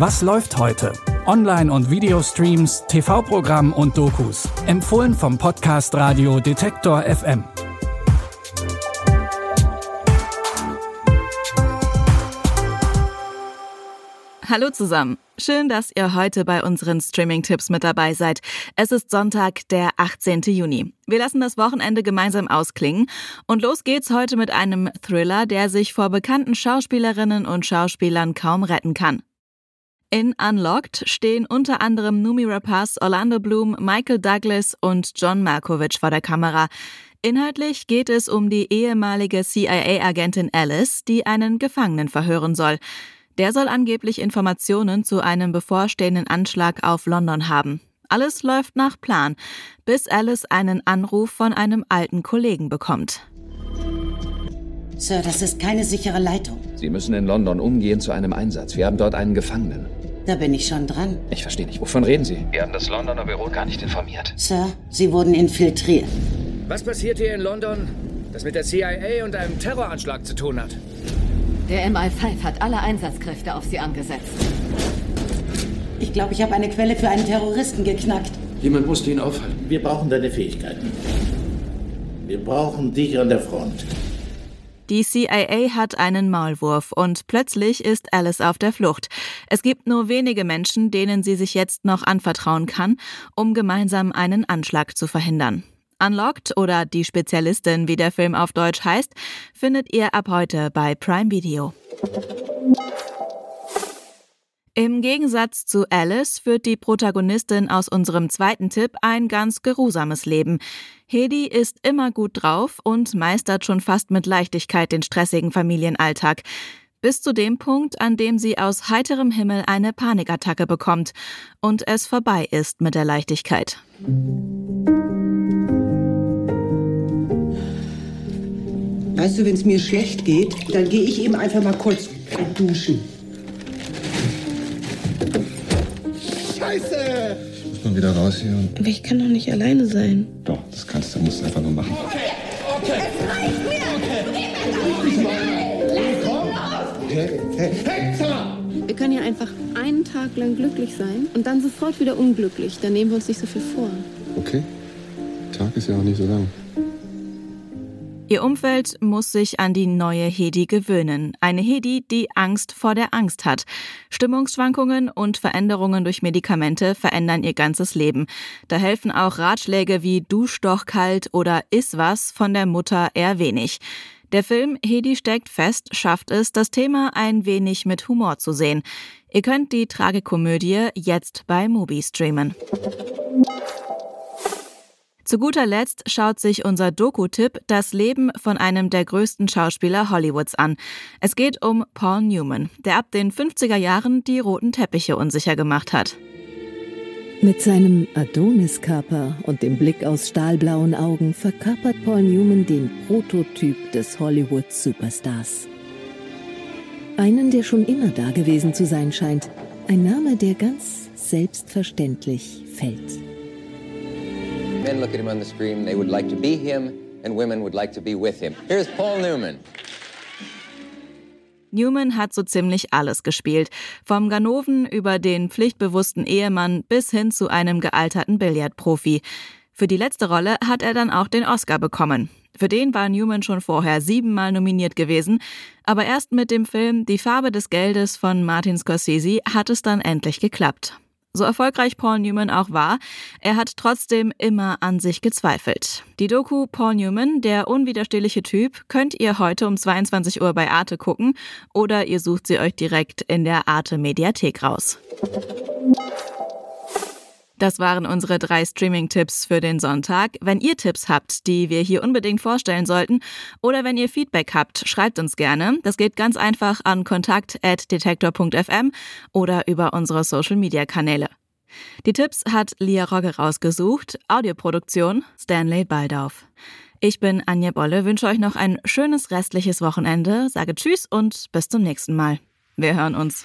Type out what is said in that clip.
Was läuft heute? Online- und Videostreams, TV-Programm und Dokus. Empfohlen vom Podcast Radio Detektor FM. Hallo zusammen. Schön, dass ihr heute bei unseren Streaming-Tipps mit dabei seid. Es ist Sonntag, der 18. Juni. Wir lassen das Wochenende gemeinsam ausklingen und los geht's heute mit einem Thriller, der sich vor bekannten Schauspielerinnen und Schauspielern kaum retten kann. In Unlocked stehen unter anderem Numi Rapaz, Orlando Bloom, Michael Douglas und John Malkovich vor der Kamera. Inhaltlich geht es um die ehemalige CIA-Agentin Alice, die einen Gefangenen verhören soll. Der soll angeblich Informationen zu einem bevorstehenden Anschlag auf London haben. Alles läuft nach Plan, bis Alice einen Anruf von einem alten Kollegen bekommt. Sir, das ist keine sichere Leitung. Sie müssen in London umgehen zu einem Einsatz. Wir haben dort einen Gefangenen. Da bin ich schon dran. Ich verstehe nicht. Wovon reden Sie? Wir haben das Londoner Büro gar nicht informiert. Sir, Sie wurden infiltriert. Was passiert hier in London, das mit der CIA und einem Terroranschlag zu tun hat? Der MI5 hat alle Einsatzkräfte auf sie angesetzt. Ich glaube, ich habe eine Quelle für einen Terroristen geknackt. Jemand musste ihn aufhalten. Wir brauchen deine Fähigkeiten. Wir brauchen dich an der Front. Die CIA hat einen Maulwurf und plötzlich ist Alice auf der Flucht. Es gibt nur wenige Menschen, denen sie sich jetzt noch anvertrauen kann, um gemeinsam einen Anschlag zu verhindern. Unlocked oder Die Spezialistin, wie der Film auf Deutsch heißt, findet ihr ab heute bei Prime Video. Im Gegensatz zu Alice führt die Protagonistin aus unserem zweiten Tipp ein ganz geruhsames Leben. Hedi ist immer gut drauf und meistert schon fast mit Leichtigkeit den stressigen Familienalltag. Bis zu dem Punkt, an dem sie aus heiterem Himmel eine Panikattacke bekommt und es vorbei ist mit der Leichtigkeit. Weißt du, wenn es mir schlecht geht, dann gehe ich eben einfach mal kurz duschen. Scheiße! Muss man wieder raus hier und. Aber ich kann doch nicht alleine sein. Doch, das kannst du, musst du einfach nur machen. Okay, okay. Es reicht mir! Hey, hey, hey, Summer! Wir können ja einfach einen Tag lang glücklich sein und dann sofort wieder unglücklich. Dann nehmen wir uns nicht so viel vor. Okay. Tag ist ja auch nicht so lang. Ihr Umfeld muss sich an die neue Hedi gewöhnen. Eine Hedi, die Angst vor der Angst hat. Stimmungsschwankungen und Veränderungen durch Medikamente verändern ihr ganzes Leben. Da helfen auch Ratschläge wie Dusch doch kalt oder Iss was von der Mutter eher wenig. Der Film Hedi steckt fest schafft es, das Thema ein wenig mit Humor zu sehen. Ihr könnt die Tragikomödie jetzt bei Mubi streamen. Zu guter Letzt schaut sich unser Doku-Tipp das Leben von einem der größten Schauspieler Hollywoods an. Es geht um Paul Newman, der ab den 50er Jahren die roten Teppiche unsicher gemacht hat. Mit seinem Adoniskörper und dem Blick aus stahlblauen Augen verkörpert Paul Newman den Prototyp des Hollywood-Superstars. Einen, der schon immer da gewesen zu sein scheint. Ein Name, der ganz selbstverständlich fällt. Look at him on the screen, they would like to be him, and women would like to be with him. Here's Paul Newman. Newman hat so ziemlich alles gespielt. Vom Ganoven über den pflichtbewussten Ehemann bis hin zu einem gealterten Billardprofi. Für die letzte Rolle hat er dann auch den Oscar bekommen. Für den war Newman schon vorher siebenmal nominiert gewesen, aber erst mit dem Film Die Farbe des Geldes von Martin Scorsese hat es dann endlich geklappt. So erfolgreich Paul Newman auch war, er hat trotzdem immer an sich gezweifelt. Die Doku Paul Newman, der unwiderstehliche Typ, könnt ihr heute um 22 Uhr bei Arte gucken oder ihr sucht sie euch direkt in der Arte Mediathek raus. Das waren unsere drei Streaming-Tipps für den Sonntag. Wenn ihr Tipps habt, die wir hier unbedingt vorstellen sollten, oder wenn ihr Feedback habt, schreibt uns gerne. Das geht ganz einfach an kontakt.detektor.fm oder über unsere Social-Media-Kanäle. Die Tipps hat Lia Rogge rausgesucht, Audioproduktion Stanley Baldauf. Ich bin Anja Bolle, wünsche euch noch ein schönes restliches Wochenende, sage Tschüss und bis zum nächsten Mal. Wir hören uns.